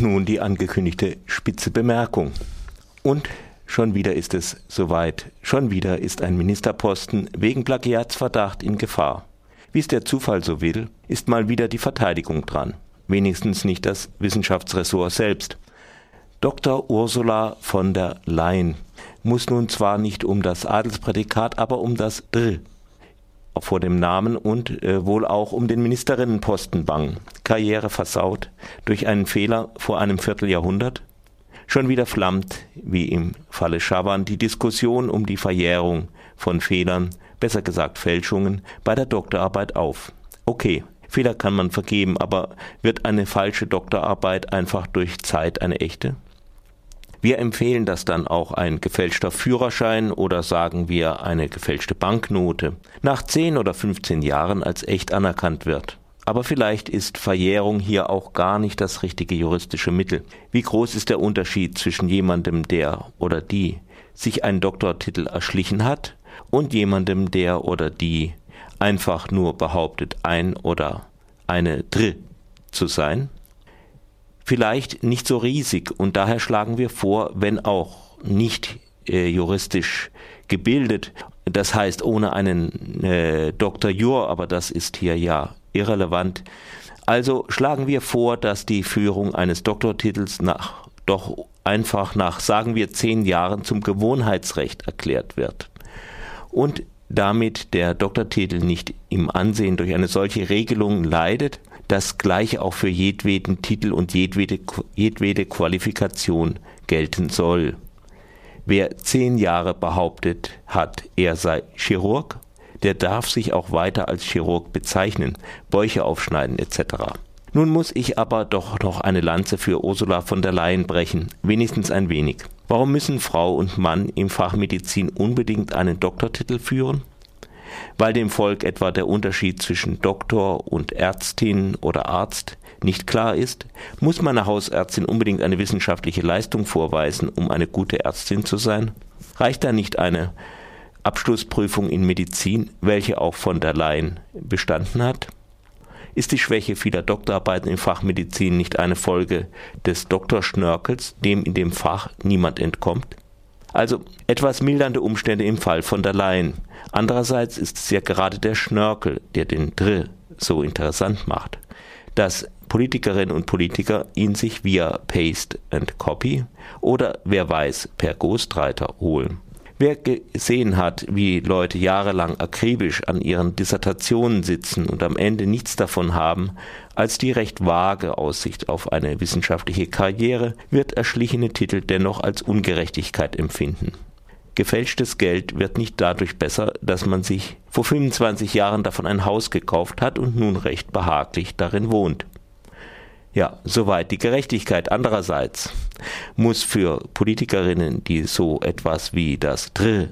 Nun die angekündigte spitze Bemerkung. Und schon wieder ist es soweit. Schon wieder ist ein Ministerposten wegen Plagiatsverdacht in Gefahr. Wie es der Zufall so will, ist mal wieder die Verteidigung dran. Wenigstens nicht das Wissenschaftsressort selbst. Dr. Ursula von der Leyen muss nun zwar nicht um das Adelsprädikat, aber um das Dr vor dem Namen und äh, wohl auch um den Ministerinnenposten bangen. Karriere versaut durch einen Fehler vor einem Vierteljahrhundert. Schon wieder flammt, wie im Falle Schawan, die Diskussion um die Verjährung von Fehlern, besser gesagt Fälschungen, bei der Doktorarbeit auf. Okay, Fehler kann man vergeben, aber wird eine falsche Doktorarbeit einfach durch Zeit eine echte? Wir empfehlen das dann auch ein gefälschter Führerschein oder sagen wir eine gefälschte Banknote nach 10 oder 15 Jahren als echt anerkannt wird. Aber vielleicht ist Verjährung hier auch gar nicht das richtige juristische Mittel. Wie groß ist der Unterschied zwischen jemandem, der oder die sich einen Doktortitel erschlichen hat und jemandem, der oder die einfach nur behauptet, ein oder eine Dr zu sein? Vielleicht nicht so riesig und daher schlagen wir vor, wenn auch nicht äh, juristisch gebildet, das heißt ohne einen äh, Dr. Jur, aber das ist hier ja irrelevant. Also schlagen wir vor, dass die Führung eines Doktortitels nach doch einfach nach, sagen wir, zehn Jahren zum Gewohnheitsrecht erklärt wird. Und damit der Doktortitel nicht im Ansehen durch eine solche Regelung leidet, das gleiche auch für jedweden Titel und jedwede, jedwede Qualifikation gelten soll. Wer zehn Jahre behauptet hat, er sei Chirurg, der darf sich auch weiter als Chirurg bezeichnen, Bäuche aufschneiden etc. Nun muss ich aber doch noch eine Lanze für Ursula von der Leyen brechen, wenigstens ein wenig. Warum müssen Frau und Mann im Fach Medizin unbedingt einen Doktortitel führen? Weil dem Volk etwa der Unterschied zwischen Doktor und Ärztin oder Arzt nicht klar ist, muss meine Hausärztin unbedingt eine wissenschaftliche Leistung vorweisen, um eine gute Ärztin zu sein? Reicht da nicht eine Abschlussprüfung in Medizin, welche auch von der Laien bestanden hat? Ist die Schwäche vieler Doktorarbeiten im Fach Medizin nicht eine Folge des Doktorschnörkels, dem in dem Fach niemand entkommt? Also etwas mildernde Umstände im Fall von der Leyen. Andererseits ist es ja gerade der Schnörkel, der den Drill so interessant macht, dass Politikerinnen und Politiker ihn sich via Paste and Copy oder wer weiß per Ghostwriter holen. Wer gesehen hat, wie Leute jahrelang akribisch an ihren Dissertationen sitzen und am Ende nichts davon haben, als die recht vage Aussicht auf eine wissenschaftliche Karriere, wird erschlichene Titel dennoch als Ungerechtigkeit empfinden. Gefälschtes Geld wird nicht dadurch besser, dass man sich vor 25 Jahren davon ein Haus gekauft hat und nun recht behaglich darin wohnt. Ja, soweit die Gerechtigkeit. Andererseits muss für Politikerinnen, die so etwas wie das Dr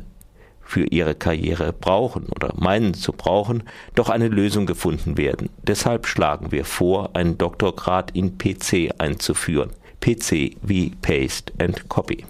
für ihre Karriere brauchen oder meinen zu brauchen, doch eine Lösung gefunden werden. Deshalb schlagen wir vor, einen Doktorgrad in PC einzuführen. PC wie Paste and Copy.